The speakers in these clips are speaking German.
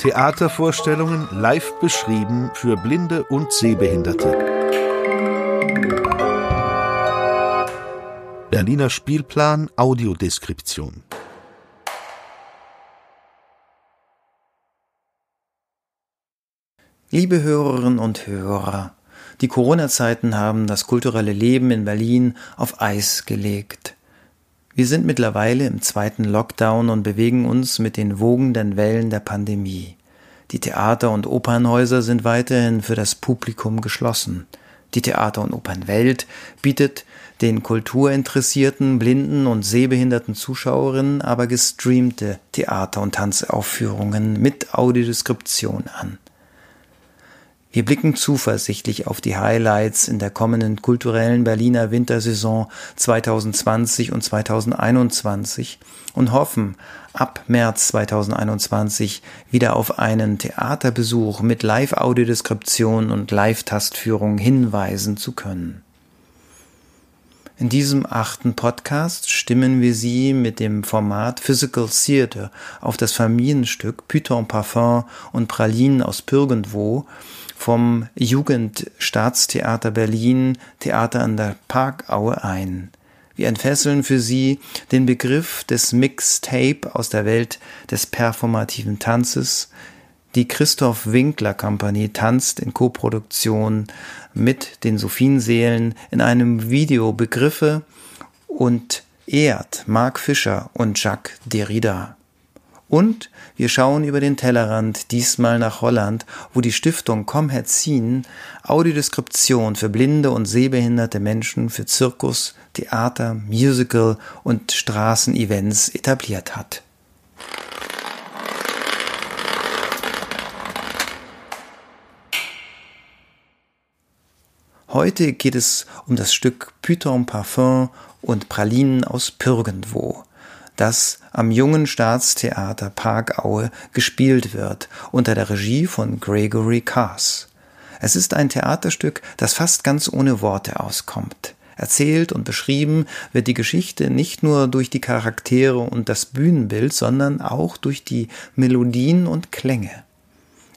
Theatervorstellungen live beschrieben für Blinde und Sehbehinderte. Berliner Spielplan Audiodeskription. Liebe Hörerinnen und Hörer, die Corona-Zeiten haben das kulturelle Leben in Berlin auf Eis gelegt. Wir sind mittlerweile im zweiten Lockdown und bewegen uns mit den wogenden Wellen der Pandemie. Die Theater- und Opernhäuser sind weiterhin für das Publikum geschlossen. Die Theater- und Opernwelt bietet den kulturinteressierten, blinden und sehbehinderten Zuschauerinnen aber gestreamte Theater- und Tanzaufführungen mit Audiodeskription an. Wir blicken zuversichtlich auf die Highlights in der kommenden kulturellen Berliner Wintersaison 2020 und 2021 und hoffen, ab März 2021 wieder auf einen Theaterbesuch mit Live-Audiodeskription und Live-Tastführung hinweisen zu können. In diesem achten Podcast stimmen wir Sie mit dem Format Physical Theater auf das Familienstück Python Parfum und Pralinen aus Pürgendwo vom Jugendstaatstheater Berlin Theater an der Parkaue ein. Wir entfesseln für Sie den Begriff des Mixtape aus der Welt des performativen Tanzes. Die Christoph Winkler Kompanie tanzt in Koproduktion mit den Sophienseelen in einem Video Begriffe und ehrt Mark Fischer und Jacques Derrida. Und wir schauen über den Tellerrand, diesmal nach Holland, wo die Stiftung Comherzin Audiodeskription für blinde und sehbehinderte Menschen für Zirkus, Theater, Musical und Straßenevents etabliert hat. Heute geht es um das Stück Python Parfum und Pralinen aus Pürgendwo das am Jungen Staatstheater Parkaue gespielt wird, unter der Regie von Gregory Cars. Es ist ein Theaterstück, das fast ganz ohne Worte auskommt. Erzählt und beschrieben wird die Geschichte nicht nur durch die Charaktere und das Bühnenbild, sondern auch durch die Melodien und Klänge.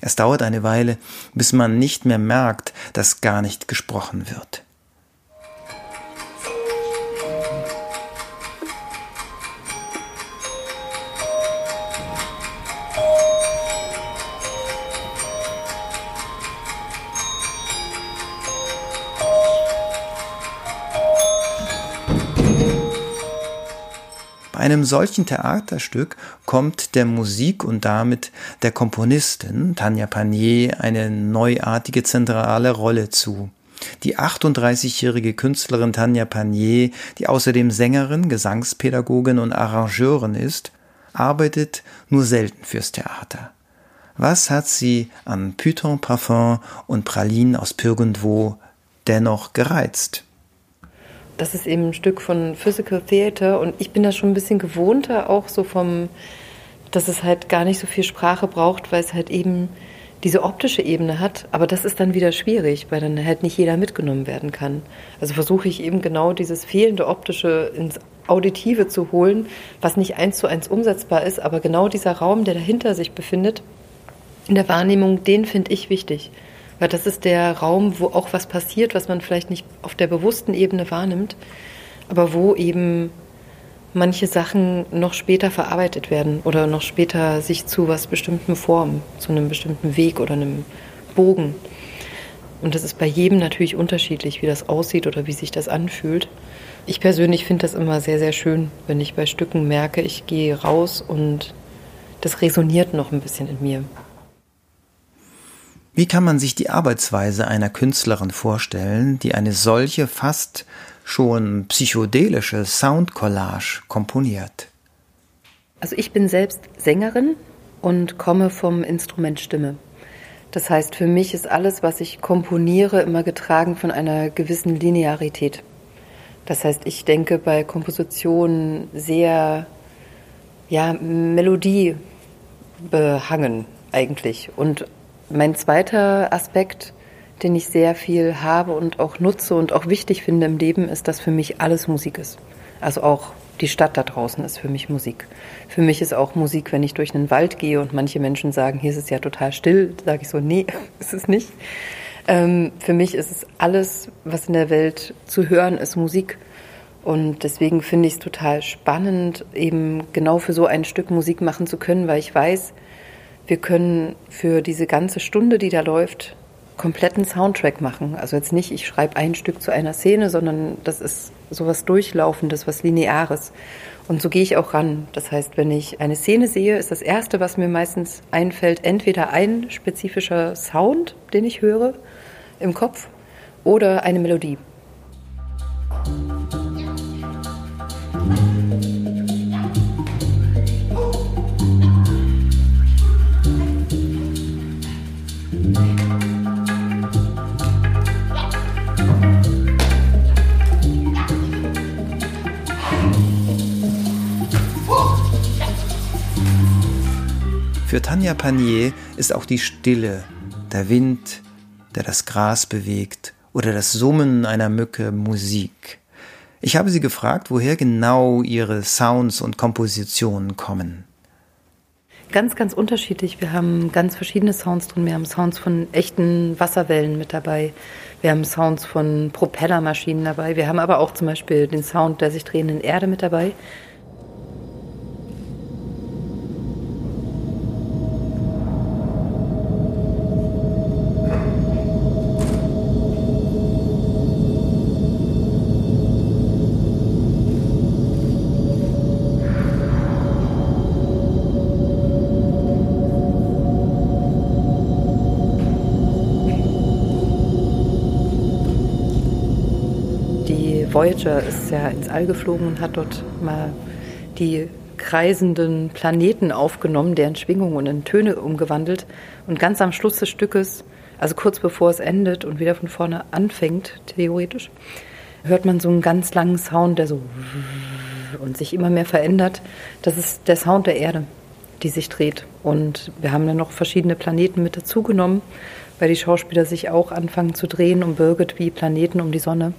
Es dauert eine Weile, bis man nicht mehr merkt, dass gar nicht gesprochen wird. Einem solchen Theaterstück kommt der Musik und damit der Komponistin Tanja Panier eine neuartige zentrale Rolle zu. Die 38-jährige Künstlerin Tanja Panier, die außerdem Sängerin, Gesangspädagogin und Arrangeurin ist, arbeitet nur selten fürs Theater. Was hat sie an Python Parfum und Pralinen aus Pürgendwo dennoch gereizt? Das ist eben ein Stück von Physical Theater und ich bin da schon ein bisschen gewohnter, auch so vom, dass es halt gar nicht so viel Sprache braucht, weil es halt eben diese optische Ebene hat. Aber das ist dann wieder schwierig, weil dann halt nicht jeder mitgenommen werden kann. Also versuche ich eben genau dieses fehlende optische ins Auditive zu holen, was nicht eins zu eins umsetzbar ist, aber genau dieser Raum, der dahinter sich befindet, in der Wahrnehmung, den finde ich wichtig. Weil das ist der Raum, wo auch was passiert, was man vielleicht nicht auf der bewussten Ebene wahrnimmt, aber wo eben manche Sachen noch später verarbeitet werden oder noch später sich zu was bestimmten formen, zu einem bestimmten Weg oder einem Bogen. Und das ist bei jedem natürlich unterschiedlich, wie das aussieht oder wie sich das anfühlt. Ich persönlich finde das immer sehr, sehr schön, wenn ich bei Stücken merke, ich gehe raus und das resoniert noch ein bisschen in mir. Wie kann man sich die Arbeitsweise einer Künstlerin vorstellen, die eine solche fast schon psychedelische Soundcollage komponiert? Also ich bin selbst Sängerin und komme vom Instrument Stimme. Das heißt, für mich ist alles, was ich komponiere, immer getragen von einer gewissen Linearität. Das heißt, ich denke bei Kompositionen sehr ja, Melodie behangen eigentlich und mein zweiter Aspekt, den ich sehr viel habe und auch nutze und auch wichtig finde im Leben, ist, dass für mich alles Musik ist. Also auch Die Stadt da draußen ist für mich Musik. Für mich ist auch Musik, wenn ich durch einen Wald gehe und manche Menschen sagen, hier ist es ja total still, sage ich so, nee, ist es nicht. Ähm, für mich ist es alles, was in der Welt zu hören ist, Musik. Und deswegen finde ich es total spannend, eben genau für so ein Stück Musik machen zu können, weil ich weiß, wir können für diese ganze Stunde, die da läuft, kompletten Soundtrack machen. Also jetzt nicht, ich schreibe ein Stück zu einer Szene, sondern das ist sowas Durchlaufendes, was Lineares. Und so gehe ich auch ran. Das heißt, wenn ich eine Szene sehe, ist das Erste, was mir meistens einfällt, entweder ein spezifischer Sound, den ich höre im Kopf, oder eine Melodie. Für Tanja Panier ist auch die Stille, der Wind, der das Gras bewegt oder das Summen einer Mücke Musik. Ich habe sie gefragt, woher genau ihre Sounds und Kompositionen kommen. Ganz, ganz unterschiedlich. Wir haben ganz verschiedene Sounds drin. Wir haben Sounds von echten Wasserwellen mit dabei. Wir haben Sounds von Propellermaschinen dabei. Wir haben aber auch zum Beispiel den Sound der sich drehenden Erde mit dabei. Voyager ist ja ins All geflogen und hat dort mal die kreisenden Planeten aufgenommen, deren Schwingungen in Töne umgewandelt. Und ganz am Schluss des Stückes, also kurz bevor es endet und wieder von vorne anfängt, theoretisch, hört man so einen ganz langen Sound, der so und sich immer mehr verändert. Das ist der Sound der Erde, die sich dreht. Und wir haben dann noch verschiedene Planeten mit dazugenommen, weil die Schauspieler sich auch anfangen zu drehen um Birgit wie Planeten um die Sonne.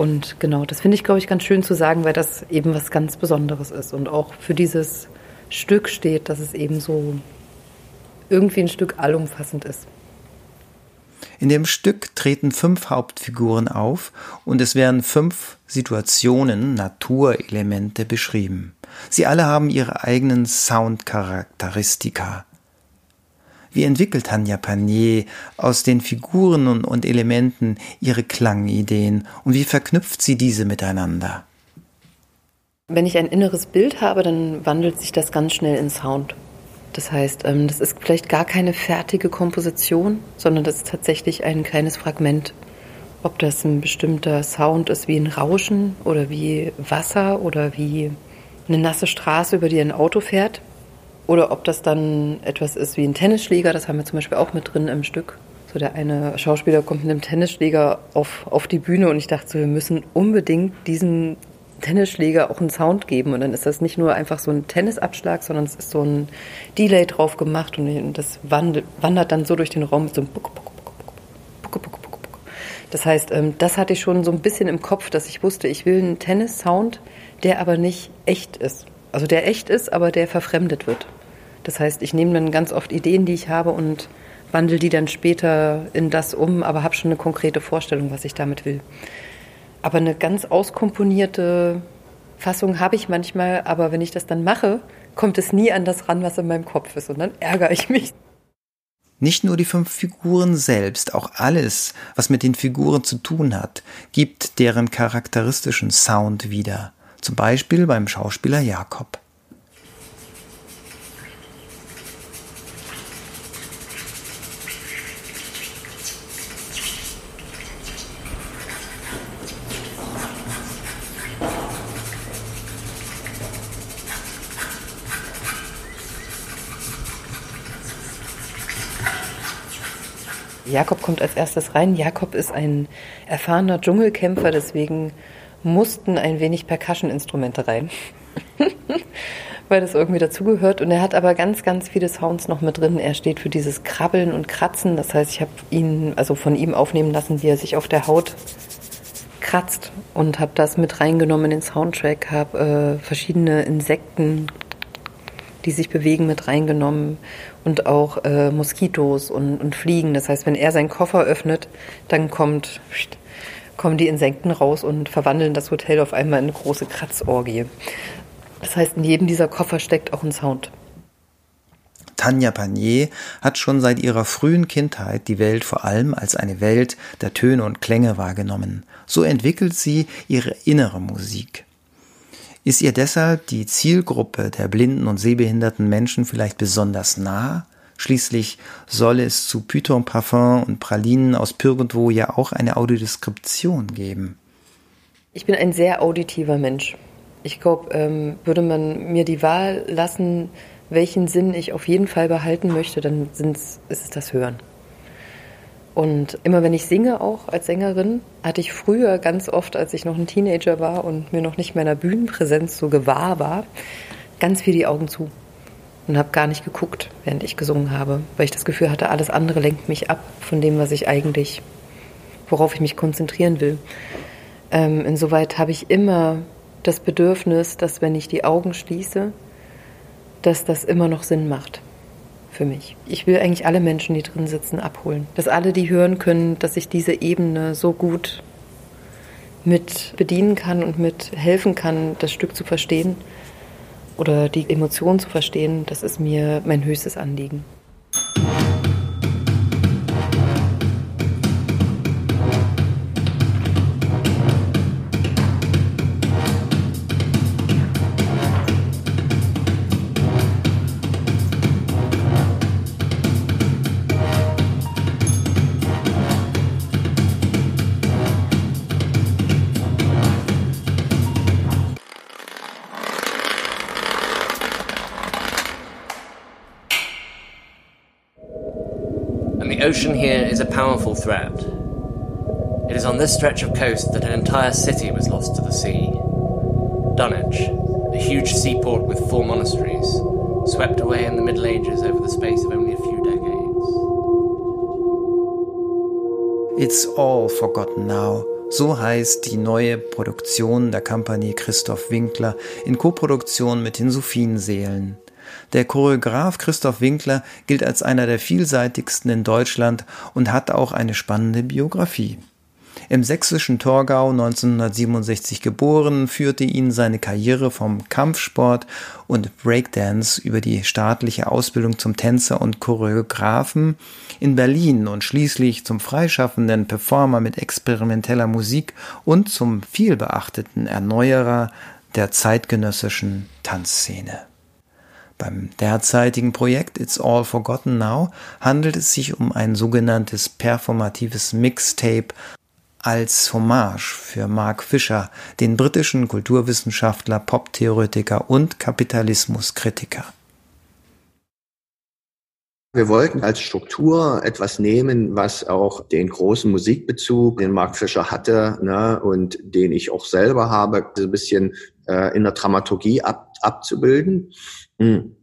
Und genau, das finde ich, glaube ich, ganz schön zu sagen, weil das eben was ganz Besonderes ist und auch für dieses Stück steht, dass es eben so irgendwie ein Stück allumfassend ist. In dem Stück treten fünf Hauptfiguren auf und es werden fünf Situationen, Naturelemente beschrieben. Sie alle haben ihre eigenen Soundcharakteristika. Wie entwickelt Tanja Panier aus den Figuren und, und Elementen ihre Klangideen und wie verknüpft sie diese miteinander? Wenn ich ein inneres Bild habe, dann wandelt sich das ganz schnell in Sound. Das heißt, ähm, das ist vielleicht gar keine fertige Komposition, sondern das ist tatsächlich ein kleines Fragment. Ob das ein bestimmter Sound ist wie ein Rauschen oder wie Wasser oder wie eine nasse Straße, über die ein Auto fährt, oder ob das dann etwas ist wie ein Tennisschläger, das haben wir zum Beispiel auch mit drin im Stück. So der eine Schauspieler kommt mit einem Tennisschläger auf, auf die Bühne und ich dachte so, wir müssen unbedingt diesen Tennisschläger auch einen Sound geben. Und dann ist das nicht nur einfach so ein Tennisabschlag, sondern es ist so ein Delay drauf gemacht und das wandert, wandert dann so durch den Raum mit so einem Buck, Buck, Buck, Buck, Buck, Buck, Buck. Das heißt, ähm, das hatte ich schon so ein bisschen im Kopf, dass ich wusste, ich will einen Tennis-Sound, der aber nicht echt ist. Also der echt ist, aber der verfremdet wird. Das heißt, ich nehme dann ganz oft Ideen, die ich habe und wandle die dann später in das um, aber habe schon eine konkrete Vorstellung, was ich damit will. Aber eine ganz auskomponierte Fassung habe ich manchmal, aber wenn ich das dann mache, kommt es nie an das ran, was in meinem Kopf ist und dann ärgere ich mich. Nicht nur die fünf Figuren selbst, auch alles, was mit den Figuren zu tun hat, gibt deren charakteristischen Sound wieder. Zum Beispiel beim Schauspieler Jakob. Jakob kommt als erstes rein. Jakob ist ein erfahrener Dschungelkämpfer, deswegen mussten ein wenig Percussion-Instrumente rein. Weil das irgendwie dazugehört. Und er hat aber ganz, ganz viele Sounds noch mit drin. Er steht für dieses Krabbeln und Kratzen. Das heißt, ich habe ihn, also von ihm aufnehmen lassen, wie er sich auf der Haut kratzt und habe das mit reingenommen in den Soundtrack, habe äh, verschiedene Insekten, die sich bewegen, mit reingenommen und auch äh, Moskitos und, und Fliegen. Das heißt, wenn er seinen Koffer öffnet, dann kommt, kommen die Insekten raus und verwandeln das Hotel auf einmal in eine große Kratzorgie. Das heißt, in jedem dieser Koffer steckt auch ein Sound. Tanja Panier hat schon seit ihrer frühen Kindheit die Welt vor allem als eine Welt der Töne und Klänge wahrgenommen. So entwickelt sie ihre innere Musik. Ist ihr deshalb die Zielgruppe der blinden und sehbehinderten Menschen vielleicht besonders nah? Schließlich soll es zu Python Parfum und Pralinen aus Pyrgentwo ja auch eine Audiodeskription geben. Ich bin ein sehr auditiver Mensch. Ich glaube, ähm, würde man mir die Wahl lassen, welchen Sinn ich auf jeden Fall behalten möchte, dann ist es das Hören. Und immer wenn ich singe, auch als Sängerin, hatte ich früher ganz oft, als ich noch ein Teenager war und mir noch nicht meiner Bühnenpräsenz so gewahr war, ganz viel die Augen zu und habe gar nicht geguckt, während ich gesungen habe, weil ich das Gefühl hatte, alles andere lenkt mich ab von dem, was ich eigentlich, worauf ich mich konzentrieren will. Ähm, insoweit habe ich immer das Bedürfnis, dass wenn ich die Augen schließe, dass das immer noch Sinn macht für mich. Ich will eigentlich alle Menschen, die drin sitzen, abholen. Dass alle die hören können, dass ich diese Ebene so gut mit bedienen kann und mit helfen kann, das Stück zu verstehen oder die Emotionen zu verstehen. Das ist mir mein höchstes Anliegen. Ocean here is a powerful threat. It is on this stretch of coast that an entire city was lost to the sea. Dunwich, a huge seaport with four monasteries, swept away in the Middle Ages over the space of only a few decades. It's all forgotten now. So heißt die neue Produktion der Kompanie Christoph Winkler in Koproduktion mit den Sophienseelen. Der Choreograf Christoph Winkler gilt als einer der vielseitigsten in Deutschland und hat auch eine spannende Biografie. Im sächsischen Torgau 1967 geboren, führte ihn seine Karriere vom Kampfsport und Breakdance über die staatliche Ausbildung zum Tänzer und Choreografen in Berlin und schließlich zum freischaffenden Performer mit experimenteller Musik und zum vielbeachteten Erneuerer der zeitgenössischen Tanzszene. Beim derzeitigen Projekt It's All Forgotten Now handelt es sich um ein sogenanntes performatives Mixtape als Hommage für Mark Fisher, den britischen Kulturwissenschaftler, Poptheoretiker und Kapitalismuskritiker. Wir wollten als Struktur etwas nehmen, was auch den großen Musikbezug, den Mark Fischer hatte ne, und den ich auch selber habe, ein bisschen äh, in der Dramaturgie ab, abzubilden. Hm.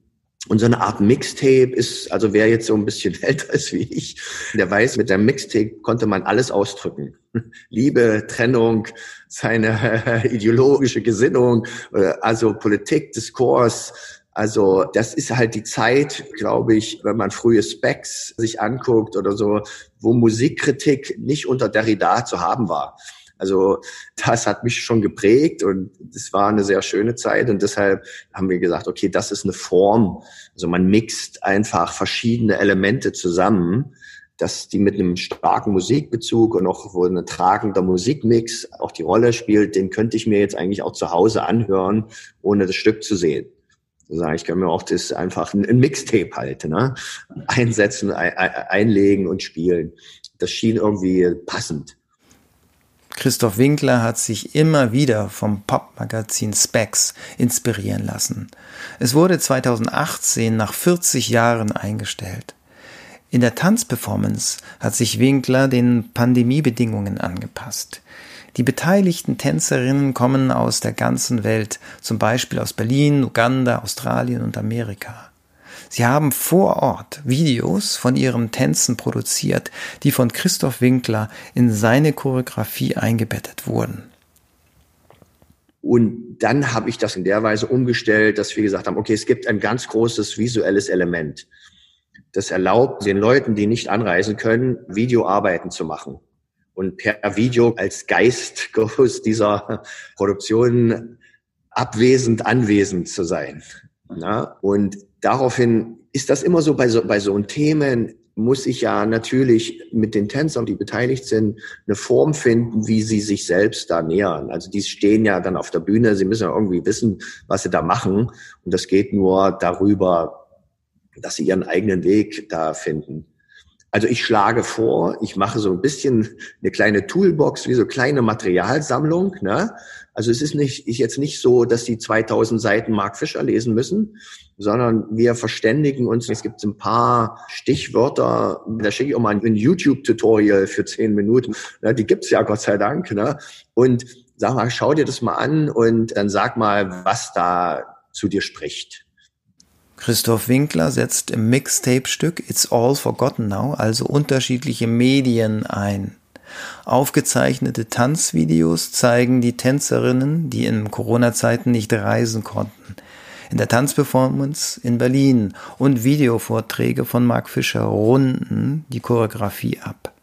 Und so eine Art Mixtape ist, also wer jetzt so ein bisschen älter ist wie ich, der weiß, mit einem Mixtape konnte man alles ausdrücken. Liebe, Trennung, seine ideologische Gesinnung, äh, also Politik, Diskurs. Also das ist halt die Zeit, glaube ich, wenn man frühe Specs sich anguckt oder so, wo Musikkritik nicht unter Derrida zu haben war. Also das hat mich schon geprägt und es war eine sehr schöne Zeit und deshalb haben wir gesagt, okay, das ist eine Form. Also man mixt einfach verschiedene Elemente zusammen, dass die mit einem starken Musikbezug und auch wo ein tragender Musikmix auch die Rolle spielt, den könnte ich mir jetzt eigentlich auch zu Hause anhören, ohne das Stück zu sehen. Also ich kann mir auch das einfach ein Mixtape halt, ne? einsetzen, einlegen und spielen. Das schien irgendwie passend. Christoph Winkler hat sich immer wieder vom Popmagazin Specs inspirieren lassen. Es wurde 2018 nach 40 Jahren eingestellt. In der Tanzperformance hat sich Winkler den Pandemiebedingungen angepasst. Die beteiligten Tänzerinnen kommen aus der ganzen Welt, zum Beispiel aus Berlin, Uganda, Australien und Amerika. Sie haben vor Ort Videos von ihren Tänzen produziert, die von Christoph Winkler in seine Choreografie eingebettet wurden. Und dann habe ich das in der Weise umgestellt, dass wir gesagt haben, okay, es gibt ein ganz großes visuelles Element. Das erlaubt den Leuten, die nicht anreisen können, Videoarbeiten zu machen. Und per Video als Geist dieser Produktion abwesend anwesend zu sein. Und daraufhin ist das immer so bei so, bei so Themen, muss ich ja natürlich mit den Tänzern, die beteiligt sind, eine Form finden, wie sie sich selbst da nähern. Also die stehen ja dann auf der Bühne, sie müssen ja irgendwie wissen, was sie da machen. Und das geht nur darüber, dass sie ihren eigenen Weg da finden. Also ich schlage vor, ich mache so ein bisschen eine kleine Toolbox, wie so kleine Materialsammlung. Ne? Also es ist nicht, ist jetzt nicht so, dass die 2000 Seiten Mark Fischer lesen müssen, sondern wir verständigen uns. Es gibt ein paar Stichwörter, da schicke ich auch mal ein YouTube-Tutorial für zehn Minuten. Ne? Die gibt's ja Gott sei Dank. Ne? Und sag mal, schau dir das mal an und dann sag mal, was da zu dir spricht. Christoph Winkler setzt im Mixtape-Stück It's All Forgotten Now also unterschiedliche Medien ein. Aufgezeichnete Tanzvideos zeigen die Tänzerinnen, die in Corona-Zeiten nicht reisen konnten. In der Tanzperformance in Berlin und Videovorträge von Mark Fischer runden die Choreografie ab.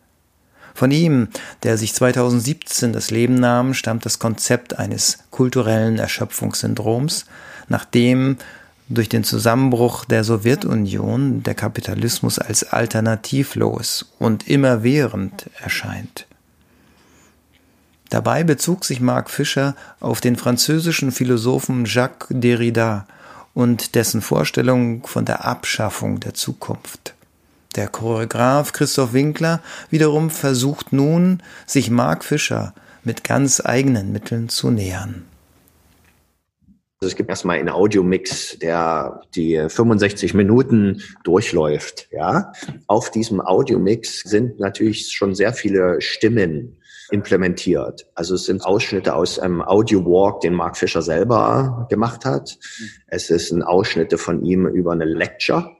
Von ihm, der sich 2017 das Leben nahm, stammt das Konzept eines kulturellen Erschöpfungssyndroms, nachdem durch den Zusammenbruch der Sowjetunion der Kapitalismus als alternativlos und immerwährend erscheint. Dabei bezog sich Marc Fischer auf den französischen Philosophen Jacques Derrida und dessen Vorstellung von der Abschaffung der Zukunft. Der Choreograf Christoph Winkler wiederum versucht nun, sich Marc Fischer mit ganz eigenen Mitteln zu nähern. Also es gibt erstmal einen Audiomix, der die 65 Minuten durchläuft. Ja, auf diesem Audiomix sind natürlich schon sehr viele Stimmen implementiert. Also es sind Ausschnitte aus einem Audio Walk, den Mark Fischer selber gemacht hat. Es ist ein Ausschnitte von ihm über eine Lecture,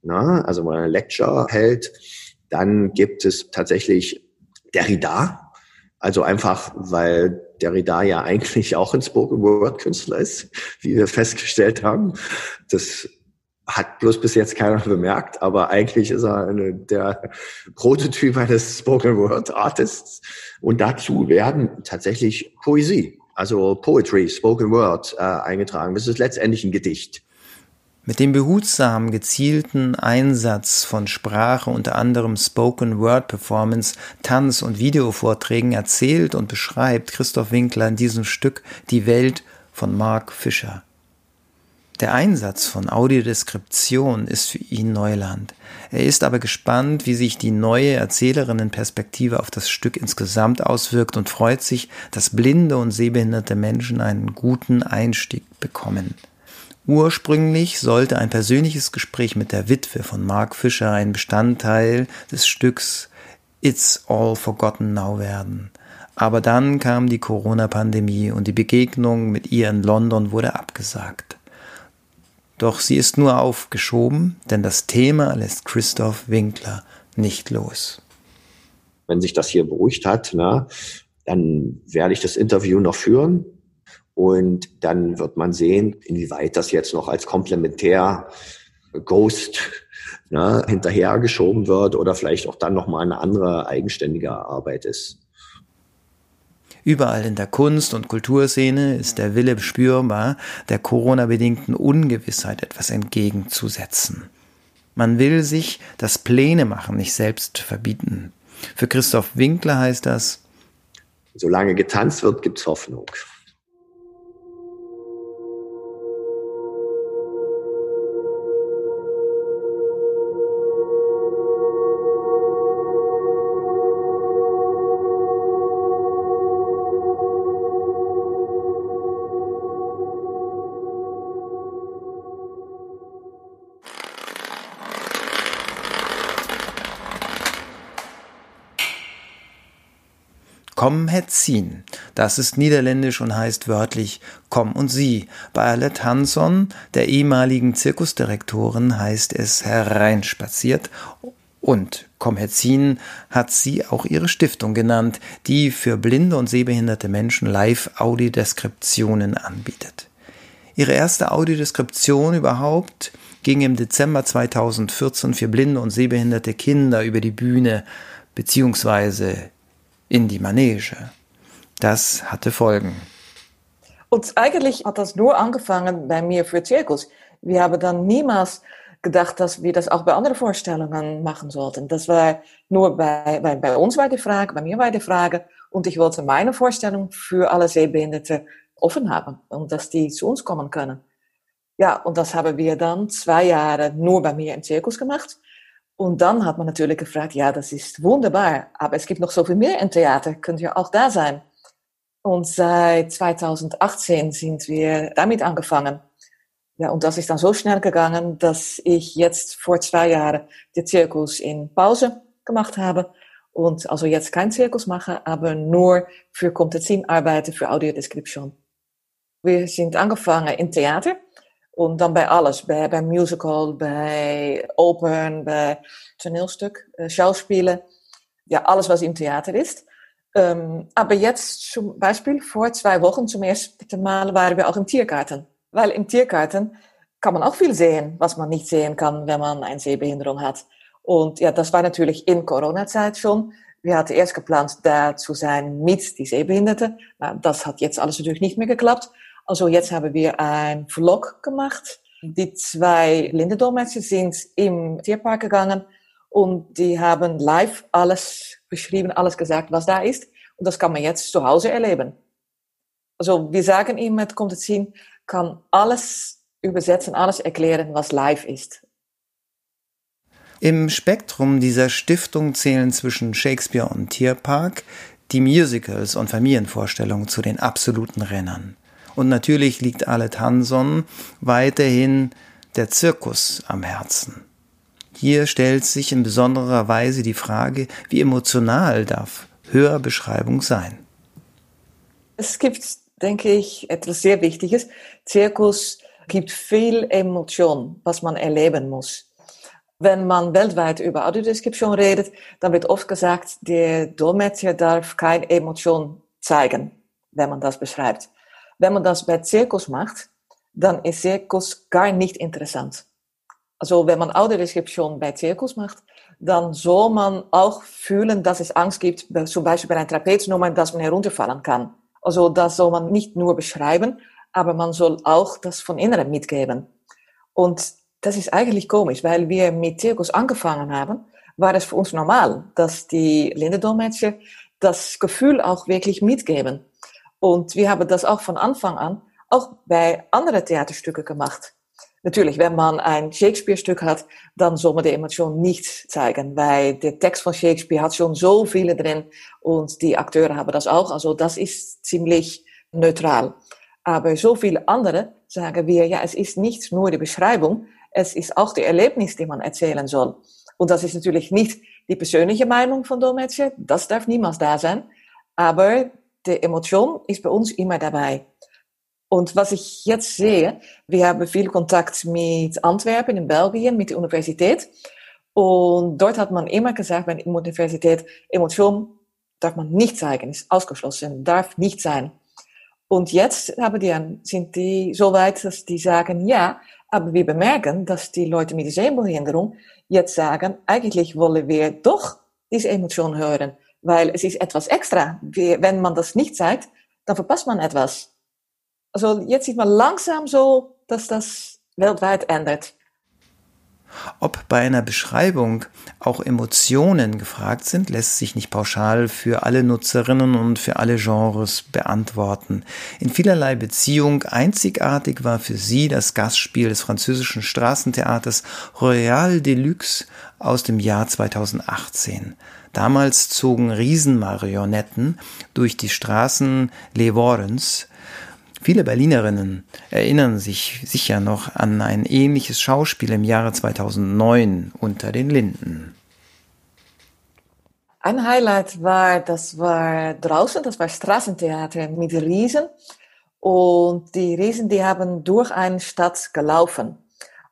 na, also wo er eine Lecture hält. Dann gibt es tatsächlich Derrida, also einfach, weil Derrida ja eigentlich auch ein Spoken Word Künstler ist, wie wir festgestellt haben. Das hat bloß bis jetzt keiner bemerkt, aber eigentlich ist er eine, der Prototyp eines Spoken Word Artists. Und dazu werden tatsächlich Poesie, also Poetry, Spoken Word äh, eingetragen. Das ist letztendlich ein Gedicht. Mit dem behutsamen, gezielten Einsatz von Sprache, unter anderem Spoken Word Performance, Tanz- und Videovorträgen erzählt und beschreibt Christoph Winkler in diesem Stück die Welt von Mark Fischer. Der Einsatz von Audiodeskription ist für ihn Neuland. Er ist aber gespannt, wie sich die neue Erzählerinnenperspektive auf das Stück insgesamt auswirkt und freut sich, dass blinde und sehbehinderte Menschen einen guten Einstieg bekommen. Ursprünglich sollte ein persönliches Gespräch mit der Witwe von Mark Fischer ein Bestandteil des Stücks It's All Forgotten Now werden. Aber dann kam die Corona-Pandemie und die Begegnung mit ihr in London wurde abgesagt. Doch sie ist nur aufgeschoben, denn das Thema lässt Christoph Winkler nicht los. Wenn sich das hier beruhigt hat, na, dann werde ich das Interview noch führen und dann wird man sehen, inwieweit das jetzt noch als komplementär Ghost ne, hinterhergeschoben wird oder vielleicht auch dann nochmal eine andere eigenständige Arbeit ist. Überall in der Kunst- und Kulturszene ist der Wille spürbar, der Corona-bedingten Ungewissheit etwas entgegenzusetzen. Man will sich das Pläne machen nicht selbst verbieten. Für Christoph Winkler heißt das, solange getanzt wird, gibt's Hoffnung. Kom het. Das ist niederländisch und heißt wörtlich Komm und sieh. Bei Alette Hanson, der ehemaligen Zirkusdirektorin, heißt es hereinspaziert und Komm zien hat sie auch ihre Stiftung genannt, die für blinde und sehbehinderte Menschen Live-Audiodeskriptionen anbietet. Ihre erste Audiodeskription überhaupt ging im Dezember 2014 für blinde und sehbehinderte Kinder über die Bühne beziehungsweise in die Manege. Das hatte Folgen. Und eigentlich hat das nur angefangen bei mir für Zirkus. Wir haben dann niemals gedacht, dass wir das auch bei anderen Vorstellungen machen sollten. Das war nur bei, bei, bei uns war die Frage, bei mir war die Frage. Und ich wollte meine Vorstellung für alle Sehbehinderte offen haben und dass die zu uns kommen können. Ja, und das haben wir dann zwei Jahre nur bei mir im Zirkus gemacht. Und dann hat man natürlich gefragt, ja, das ist wunderbar, aber es gibt noch so viel mehr im Theater, könnt ihr auch da sein? Und seit 2018 sind wir damit angefangen. Ja, und das ist dann so schnell gegangen, dass ich jetzt vor zwei Jahren den Zirkus in Pause gemacht habe und also jetzt kein Zirkus mache, aber nur für Comptezin arbeite, für Audiodeskription. Wir sind angefangen in Theater und dann bei alles, bei, bei Musical, bei Opern, bei Toneelstuk, äh, Schauspielen, ja, alles, was im Theater ist. Ähm, aber jetzt zum Beispiel vor zwei Wochen zum ersten Mal waren wir auch im Tiergarten. Weil im Tiergarten kann man auch viel sehen, was man nicht sehen kann, wenn man eine Sehbehinderung hat. Und ja, das war natürlich in Corona-Zeit schon. Wir hatten erst geplant, da zu sein mit die Sehbehinderte. Na, das hat jetzt alles natürlich nicht mehr geklappt. Also jetzt haben wir ein Vlog gemacht. Die zwei Lindendolmetscher sind im Tierpark gegangen und die haben live alles beschrieben, alles gesagt, was da ist. Und das kann man jetzt zu Hause erleben. Also wir sagen ihm, mit kommt hin, kann alles übersetzen, alles erklären, was live ist. Im Spektrum dieser Stiftung zählen zwischen Shakespeare und Tierpark die Musicals und Familienvorstellungen zu den absoluten Rennern. Und natürlich liegt Alet Hanson weiterhin der Zirkus am Herzen. Hier stellt sich in besonderer Weise die Frage, wie emotional darf Hörbeschreibung sein? Es gibt, denke ich, etwas sehr Wichtiges. Zirkus gibt viel Emotion, was man erleben muss. Wenn man weltweit über Audiodeskription redet, dann wird oft gesagt, der Dolmetscher darf keine Emotion zeigen, wenn man das beschreibt. Wenn man das bei Zirkus macht, dann ist Zirkus gar nicht interessant. Also wenn man Audiodeskription bei Zirkus macht, dann soll man auch fühlen, dass es Angst gibt, zum Beispiel bei einer Trapeznummer, dass man herunterfallen kann. Also das soll man nicht nur beschreiben, aber man soll auch das von innen mitgeben. Und das ist eigentlich komisch, weil wir mit Zirkus angefangen haben, war es für uns normal, dass die Lindendolmetscher das Gefühl auch wirklich mitgeben. Und wir haben das auch von Anfang an auch bei anderen Theaterstücken gemacht. Natürlich, wenn man ein Shakespeare-Stück hat, dann soll man die Emotion nicht zeigen, weil der Text von Shakespeare hat schon so viele drin und die Akteure haben das auch. Also das ist ziemlich neutral. Aber so viele andere sagen wir, ja, es ist nicht nur die Beschreibung, es ist auch die Erlebnis, die man erzählen soll. Und das ist natürlich nicht die persönliche Meinung von Dolmetscher, das darf niemals da sein. Aber die Emotion ist bei uns immer dabei. Und was ich jetzt sehe, wir haben viel Kontakt mit Antwerpen in Belgien, mit der Universität. Und dort hat man immer gesagt, bei der Universität, Emotion darf man nicht zeigen, ist ausgeschlossen, darf nicht sein. Und jetzt haben die, sind die so weit, dass die sagen, ja, aber wir bemerken, dass die Leute mit der Sehbehinderung jetzt sagen, eigentlich wollen wir doch diese Emotion hören weil es ist etwas extra. Wenn man das nicht zeigt, dann verpasst man etwas. Also jetzt sieht man langsam so, dass das weltweit ändert. Ob bei einer Beschreibung auch Emotionen gefragt sind, lässt sich nicht pauschal für alle Nutzerinnen und für alle Genres beantworten. In vielerlei Beziehung einzigartig war für sie das Gastspiel des französischen Straßentheaters Royal Deluxe aus dem Jahr 2018. Damals zogen Riesenmarionetten durch die Straßen Levorens. Viele Berlinerinnen erinnern sich sicher noch an ein ähnliches Schauspiel im Jahre 2009 unter den Linden. Ein Highlight war, das war draußen, das war Straßentheater mit Riesen. Und die Riesen, die haben durch eine Stadt gelaufen.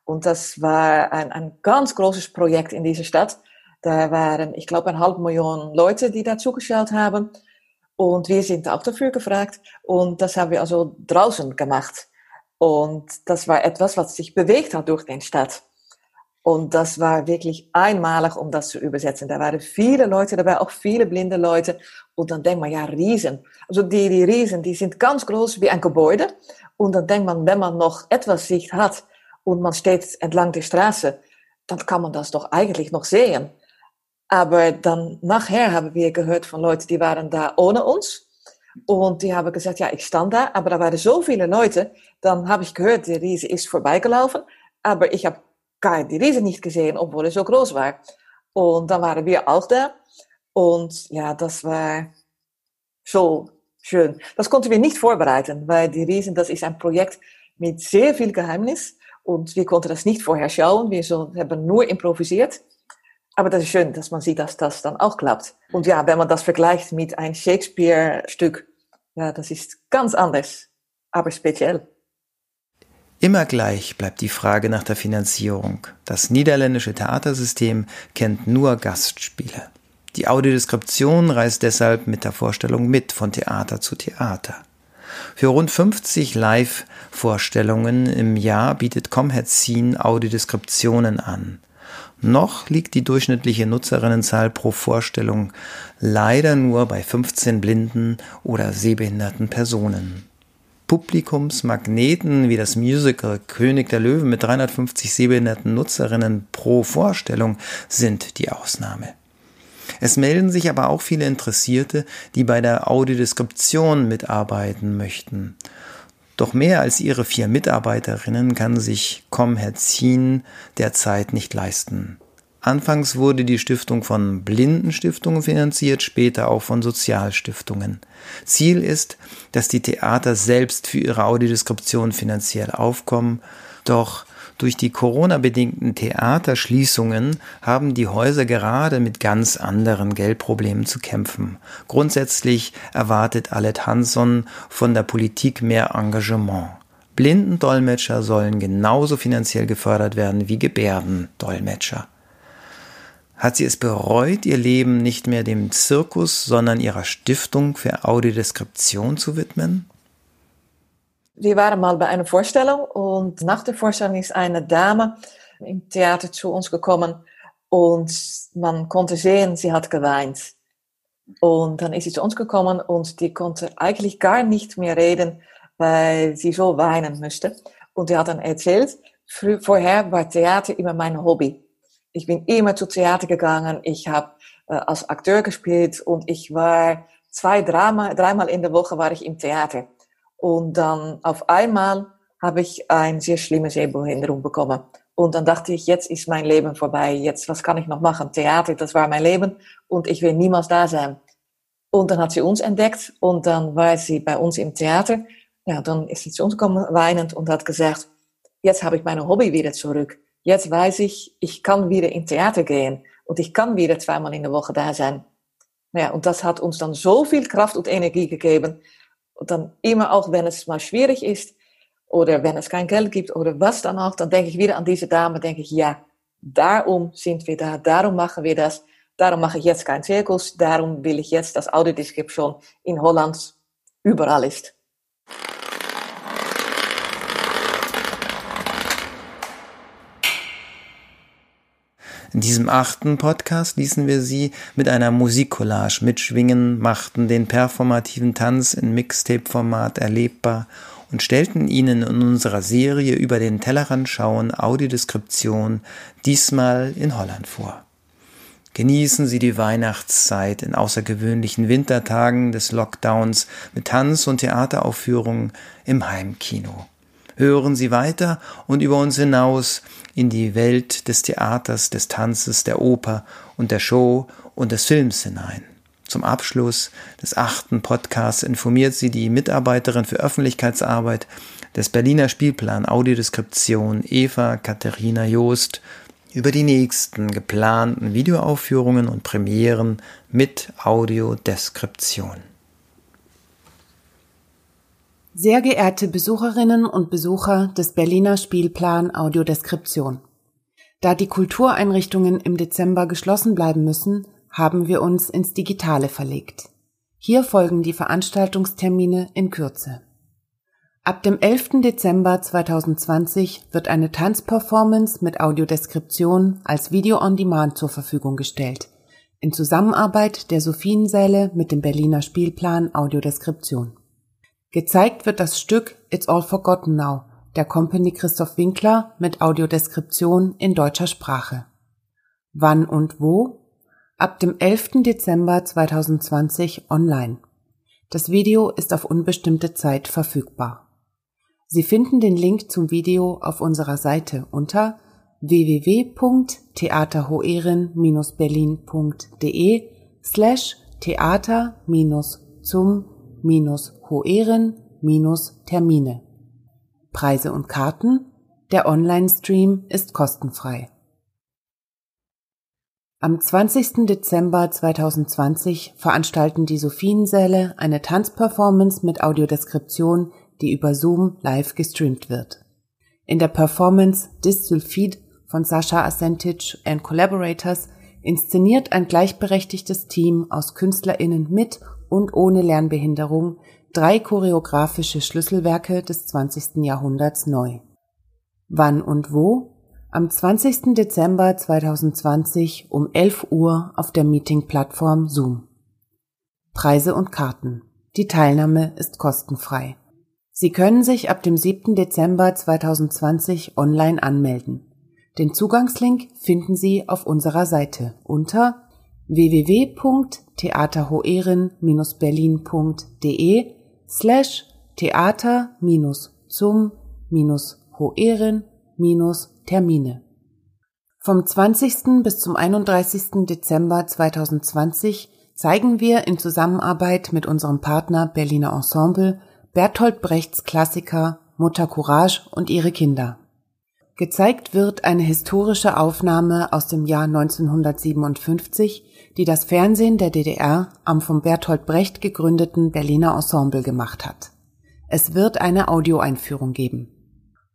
Und das war ein, ein ganz großes Projekt in dieser Stadt. Da waren, ich glaube, ein halb Million Leute, die da zugeschaut haben. Und wir sind auch dafür gefragt. Und das haben wir also draußen gemacht. Und das war etwas, was sich bewegt hat durch den Stadt. Und das war wirklich einmalig, um das zu übersetzen. Da waren viele Leute dabei, auch viele blinde Leute. Und dann denkt man, ja, Riesen. Also die, die Riesen, die sind ganz groß wie ein Gebäude. Und dann denkt man, wenn man noch etwas Sicht hat und man steht entlang der Straße, dann kann man das doch eigentlich noch sehen. Aber dann nachher haben wir gehört von Leuten, die waren da ohne uns. Und die haben gesagt, ja, ich stand da, aber da waren so viele Leute. Dann habe ich gehört, die Riese ist vorbeigelaufen. Aber ich habe die Riese nicht gesehen, obwohl er so groß war. Und dann waren wir auch da. Und ja, das war so schön. Das konnten wir nicht vorbereiten, weil die Riesen, das ist ein Projekt mit sehr viel Geheimnis. Und wir konnten das nicht vorher schauen. Wir haben nur improvisiert. Aber das ist schön, dass man sieht, dass das dann auch klappt. Und ja, wenn man das vergleicht mit ein Shakespeare-Stück, ja, das ist ganz anders, aber speziell. Immer gleich bleibt die Frage nach der Finanzierung. Das niederländische Theatersystem kennt nur Gastspiele. Die Audiodeskription reist deshalb mit der Vorstellung mit von Theater zu Theater. Für rund 50 Live-Vorstellungen im Jahr bietet Comherzin Audiodeskriptionen an. Noch liegt die durchschnittliche Nutzerinnenzahl pro Vorstellung leider nur bei 15 blinden oder sehbehinderten Personen. Publikumsmagneten wie das Musical König der Löwen mit 350 sehbehinderten Nutzerinnen pro Vorstellung sind die Ausnahme. Es melden sich aber auch viele Interessierte, die bei der Audiodeskription mitarbeiten möchten. Doch mehr als ihre vier Mitarbeiterinnen kann sich Comherzin derzeit nicht leisten. Anfangs wurde die Stiftung von Blindenstiftungen finanziert, später auch von Sozialstiftungen. Ziel ist, dass die Theater selbst für ihre Audiodeskription finanziell aufkommen, doch durch die Corona-bedingten Theaterschließungen haben die Häuser gerade mit ganz anderen Geldproblemen zu kämpfen. Grundsätzlich erwartet Alet Hansson von der Politik mehr Engagement. Blindendolmetscher sollen genauso finanziell gefördert werden wie Gebärdendolmetscher. Hat sie es bereut, ihr Leben nicht mehr dem Zirkus, sondern ihrer Stiftung für Audiodeskription zu widmen? Wir waren mal bei einer Vorstellung und nach der Vorstellung ist eine Dame im Theater zu uns gekommen und man konnte sehen, sie hat geweint. Und dann ist sie zu uns gekommen und die konnte eigentlich gar nicht mehr reden, weil sie so weinen musste. Und die hat dann erzählt, vorher war Theater immer mein Hobby. Ich bin immer zu Theater gegangen, ich habe äh, als Akteur gespielt und ich war zwei, dreimal, dreimal in der Woche war ich im Theater. Und dann auf einmal habe ich eine sehr schlimme Sehbehinderung bekommen. Und dann dachte ich, jetzt ist mein Leben vorbei. Jetzt, was kann ich noch machen? Theater, das war mein Leben und ich will niemals da sein. Und dann hat sie uns entdeckt und dann war sie bei uns im Theater. Ja, dann ist sie zu uns gekommen, weinend und hat gesagt, jetzt habe ich meine Hobby wieder zurück. Jetzt weiß ich, ich kann wieder in Theater gehen und ich kann wieder zweimal in der Woche da sein. Ja, und das hat uns dann so viel Kraft und Energie gegeben, und dann immer auch, wenn es mal schwierig ist oder wenn es kein Geld gibt oder was dann auch, dann denke ich wieder an diese Dame, denke ich, ja, darum sind wir da, darum machen wir das, darum mache ich jetzt keinen Zirkus, darum will ich jetzt, dass Audiodeskription in Holland überall ist. In diesem achten Podcast ließen wir Sie mit einer Musikcollage mitschwingen, machten den performativen Tanz in Mixtape-Format erlebbar und stellten Ihnen in unserer Serie über den Tellerrand schauen Audiodeskription diesmal in Holland vor. Genießen Sie die Weihnachtszeit in außergewöhnlichen Wintertagen des Lockdowns mit Tanz- und Theateraufführungen im Heimkino. Hören Sie weiter und über uns hinaus in die Welt des Theaters, des Tanzes, der Oper und der Show und des Films hinein. Zum Abschluss des achten Podcasts informiert sie die Mitarbeiterin für Öffentlichkeitsarbeit des Berliner Spielplan Audiodeskription Eva Katharina Joost über die nächsten geplanten Videoaufführungen und Premieren mit Audiodeskription. Sehr geehrte Besucherinnen und Besucher des Berliner Spielplan Audiodeskription. Da die Kultureinrichtungen im Dezember geschlossen bleiben müssen, haben wir uns ins Digitale verlegt. Hier folgen die Veranstaltungstermine in Kürze. Ab dem 11. Dezember 2020 wird eine Tanzperformance mit Audiodeskription als Video on Demand zur Verfügung gestellt, in Zusammenarbeit der Sophiensäle mit dem Berliner Spielplan Audiodeskription. Gezeigt wird das Stück It's All Forgotten Now der Company Christoph Winkler mit Audiodeskription in deutscher Sprache. Wann und wo? Ab dem 11. Dezember 2020 online. Das Video ist auf unbestimmte Zeit verfügbar. Sie finden den Link zum Video auf unserer Seite unter www.theaterhoerin-berlin.de slash theater-zum-hoerin-termine. Preise und Karten. Der Online-Stream ist kostenfrei. Am 20. Dezember 2020 veranstalten die Sophiensäle eine Tanzperformance mit Audiodeskription, die über Zoom live gestreamt wird. In der Performance Feed von Sascha Asentic and Collaborators inszeniert ein gleichberechtigtes Team aus KünstlerInnen mit und ohne Lernbehinderung drei choreografische Schlüsselwerke des 20. Jahrhunderts neu. Wann und wo? Am 20. Dezember 2020 um 11 Uhr auf der Meeting-Plattform Zoom. Preise und Karten. Die Teilnahme ist kostenfrei. Sie können sich ab dem 7. Dezember 2020 online anmelden. Den Zugangslink finden Sie auf unserer Seite unter www.theaterhoerin-berlin.de slash theater minus zum minus hoerin minus Termine. Vom 20. bis zum 31. Dezember 2020 zeigen wir in Zusammenarbeit mit unserem Partner Berliner Ensemble Bertolt Brechts Klassiker Mutter Courage und ihre Kinder. Gezeigt wird eine historische Aufnahme aus dem Jahr 1957, die das Fernsehen der DDR am von Bertolt Brecht gegründeten Berliner Ensemble gemacht hat. Es wird eine Audioeinführung geben.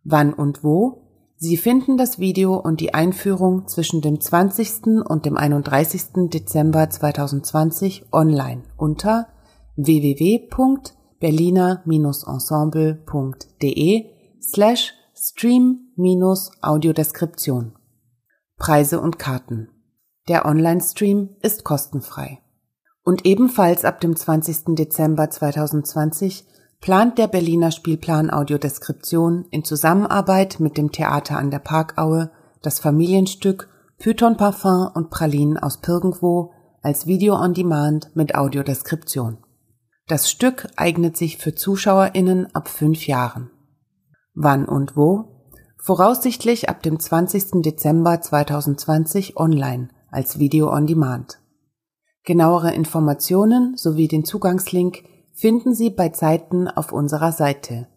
Wann und wo? Sie finden das Video und die Einführung zwischen dem 20. und dem 31. Dezember 2020 online unter www.berliner-ensemble.de slash Stream-Audiodeskription. Preise und Karten. Der Online-Stream ist kostenfrei. Und ebenfalls ab dem 20. Dezember 2020 plant der Berliner Spielplan Audiodeskription in Zusammenarbeit mit dem Theater an der Parkaue das Familienstück Python Parfum und Pralinen aus Pirgendwo als Video on Demand mit Audiodeskription. Das Stück eignet sich für ZuschauerInnen ab fünf Jahren. Wann und wo? Voraussichtlich ab dem 20. Dezember 2020 online als Video on Demand. Genauere Informationen sowie den Zugangslink finden Sie bei Zeiten auf unserer Seite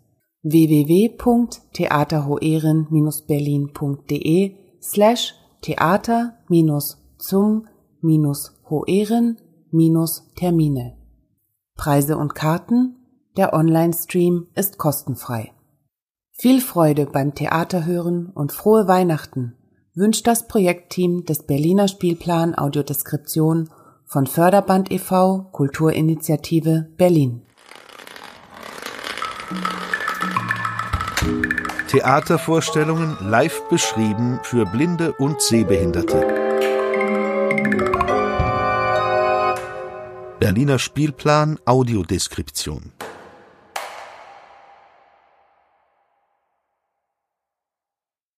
www.theaterhoerin-berlin.de slash theater-zum-hoerin-termine. Preise und Karten, der Online-Stream ist kostenfrei. Viel Freude beim Theaterhören und frohe Weihnachten wünscht das Projektteam des Berliner Spielplan Audiodeskription von Förderband e.V. Kulturinitiative Berlin. Theatervorstellungen live beschrieben für Blinde und Sehbehinderte. Berliner Spielplan Audiodeskription